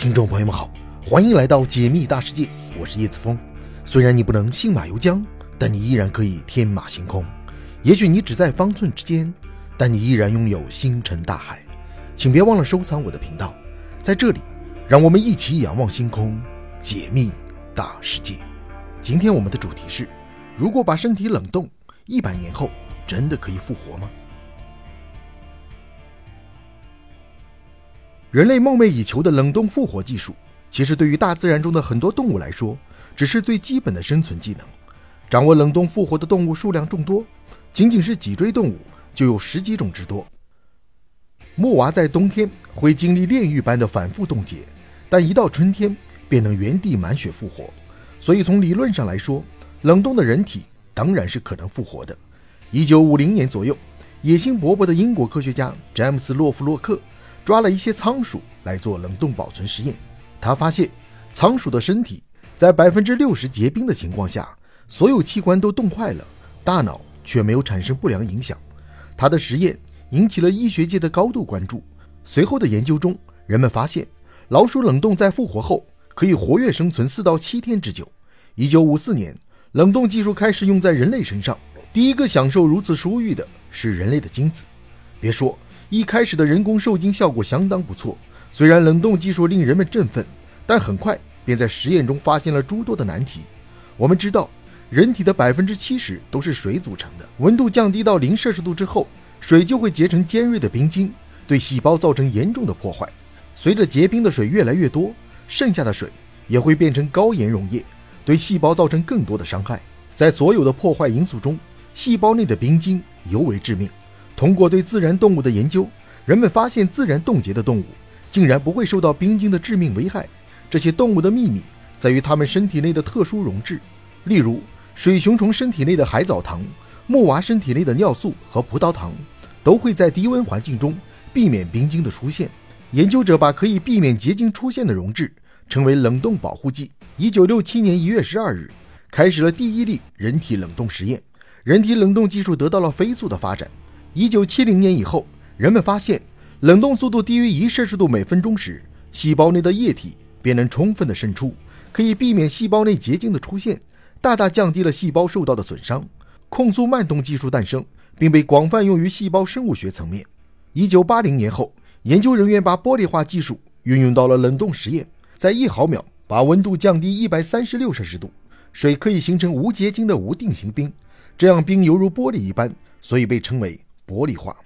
听众朋友们好，欢迎来到解密大世界，我是叶子峰。虽然你不能信马由缰，但你依然可以天马行空。也许你只在方寸之间，但你依然拥有星辰大海。请别忘了收藏我的频道，在这里，让我们一起仰望星空，解密大世界。今天我们的主题是：如果把身体冷冻，一百年后真的可以复活吗？人类梦寐以求的冷冻复活技术，其实对于大自然中的很多动物来说，只是最基本的生存技能。掌握冷冻复活的动物数量众多，仅仅是脊椎动物就有十几种之多。木娃在冬天会经历炼狱般的反复冻结，但一到春天便能原地满血复活。所以从理论上来说，冷冻的人体当然是可能复活的。一九五零年左右，野心勃勃的英国科学家詹姆斯·洛夫洛克。抓了一些仓鼠来做冷冻保存实验，他发现仓鼠的身体在百分之六十结冰的情况下，所有器官都冻坏了，大脑却没有产生不良影响。他的实验引起了医学界的高度关注。随后的研究中，人们发现老鼠冷冻在复活后可以活跃生存四到七天之久。一九五四年，冷冻技术开始用在人类身上，第一个享受如此殊遇的是人类的精子。别说。一开始的人工受精效果相当不错，虽然冷冻技术令人们振奋，但很快便在实验中发现了诸多的难题。我们知道，人体的百分之七十都是水组成的，温度降低到零摄氏度之后，水就会结成尖锐的冰晶，对细胞造成严重的破坏。随着结冰的水越来越多，剩下的水也会变成高盐溶液，对细胞造成更多的伤害。在所有的破坏因素中，细胞内的冰晶尤为致命。通过对自然动物的研究，人们发现自然冻结的动物竟然不会受到冰晶的致命危害。这些动物的秘密在于它们身体内的特殊溶质，例如水熊虫身体内的海藻糖、木娃身体内的尿素和葡萄糖，都会在低温环境中避免冰晶的出现。研究者把可以避免结晶出现的溶质称为冷冻保护剂。一九六七年一月十二日，开始了第一例人体冷冻实验，人体冷冻技术得到了飞速的发展。一九七零年以后，人们发现冷冻速度低于一摄氏度每分钟时，细胞内的液体便能充分的渗出，可以避免细胞内结晶的出现，大大降低了细胞受到的损伤。控速慢冻技术诞生，并被广泛用于细胞生物学层面。一九八零年后，研究人员把玻璃化技术运用到了冷冻实验，在一毫秒把温度降低一百三十六摄氏度，水可以形成无结晶的无定型冰，这样冰犹如玻璃一般，所以被称为。玻璃化，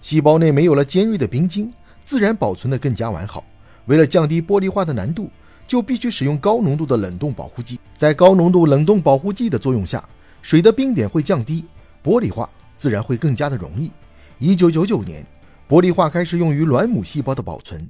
细胞内没有了尖锐的冰晶，自然保存的更加完好。为了降低玻璃化的难度，就必须使用高浓度的冷冻保护剂。在高浓度冷冻保护剂的作用下，水的冰点会降低，玻璃化自然会更加的容易。一九九九年，玻璃化开始用于卵母细胞的保存。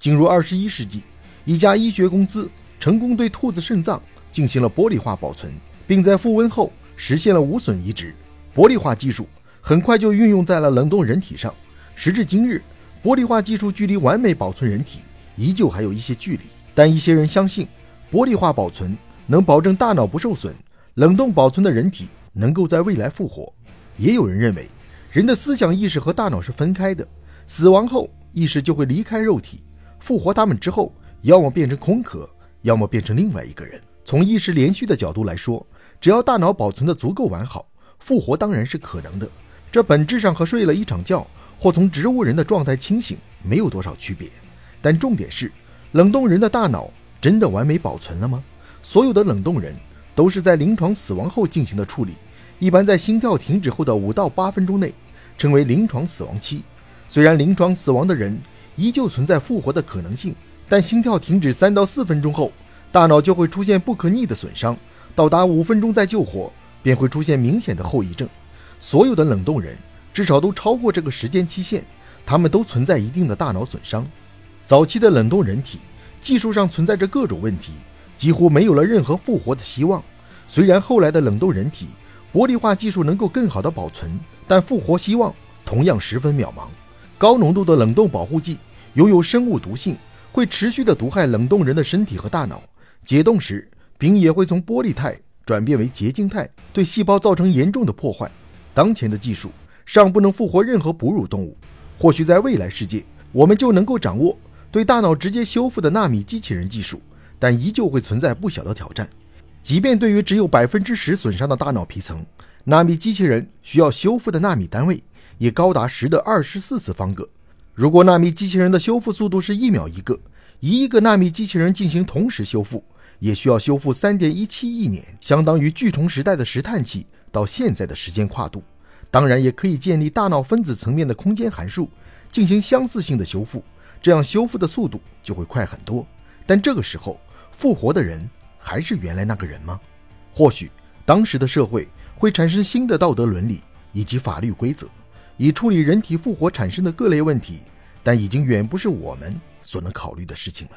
进入二十一世纪，一家医学公司成功对兔子肾脏进行了玻璃化保存，并在复温后实现了无损移植。玻璃化技术。很快就运用在了冷冻人体上。时至今日，玻璃化技术距离完美保存人体依旧还有一些距离。但一些人相信，玻璃化保存能保证大脑不受损，冷冻保存的人体能够在未来复活。也有人认为，人的思想意识和大脑是分开的，死亡后意识就会离开肉体，复活他们之后，要么变成空壳，要么变成另外一个人。从意识连续的角度来说，只要大脑保存的足够完好，复活当然是可能的。这本质上和睡了一场觉或从植物人的状态清醒没有多少区别，但重点是，冷冻人的大脑真的完美保存了吗？所有的冷冻人都是在临床死亡后进行的处理，一般在心跳停止后的五到八分钟内，称为临床死亡期。虽然临床死亡的人依旧存在复活的可能性，但心跳停止三到四分钟后，大脑就会出现不可逆的损伤，到达五分钟再救活，便会出现明显的后遗症。所有的冷冻人至少都超过这个时间期限，他们都存在一定的大脑损伤。早期的冷冻人体技术上存在着各种问题，几乎没有了任何复活的希望。虽然后来的冷冻人体玻璃化技术能够更好的保存，但复活希望同样十分渺茫。高浓度的冷冻保护剂拥有生物毒性，会持续的毒害冷冻人的身体和大脑。解冻时，冰也会从玻璃态转变为结晶态，对细胞造成严重的破坏。当前的技术尚不能复活任何哺乳动物，或许在未来世界，我们就能够掌握对大脑直接修复的纳米机器人技术，但依旧会存在不小的挑战。即便对于只有百分之十损伤的大脑皮层，纳米机器人需要修复的纳米单位也高达十的二十四次方个。如果纳米机器人的修复速度是一秒一个，一亿个纳米机器人进行同时修复，也需要修复三点一七亿年，相当于巨虫时代的石炭纪到现在的时间跨度。当然，也可以建立大脑分子层面的空间函数，进行相似性的修复，这样修复的速度就会快很多。但这个时候，复活的人还是原来那个人吗？或许当时的社会会产生新的道德伦理以及法律规则，以处理人体复活产生的各类问题，但已经远不是我们所能考虑的事情了。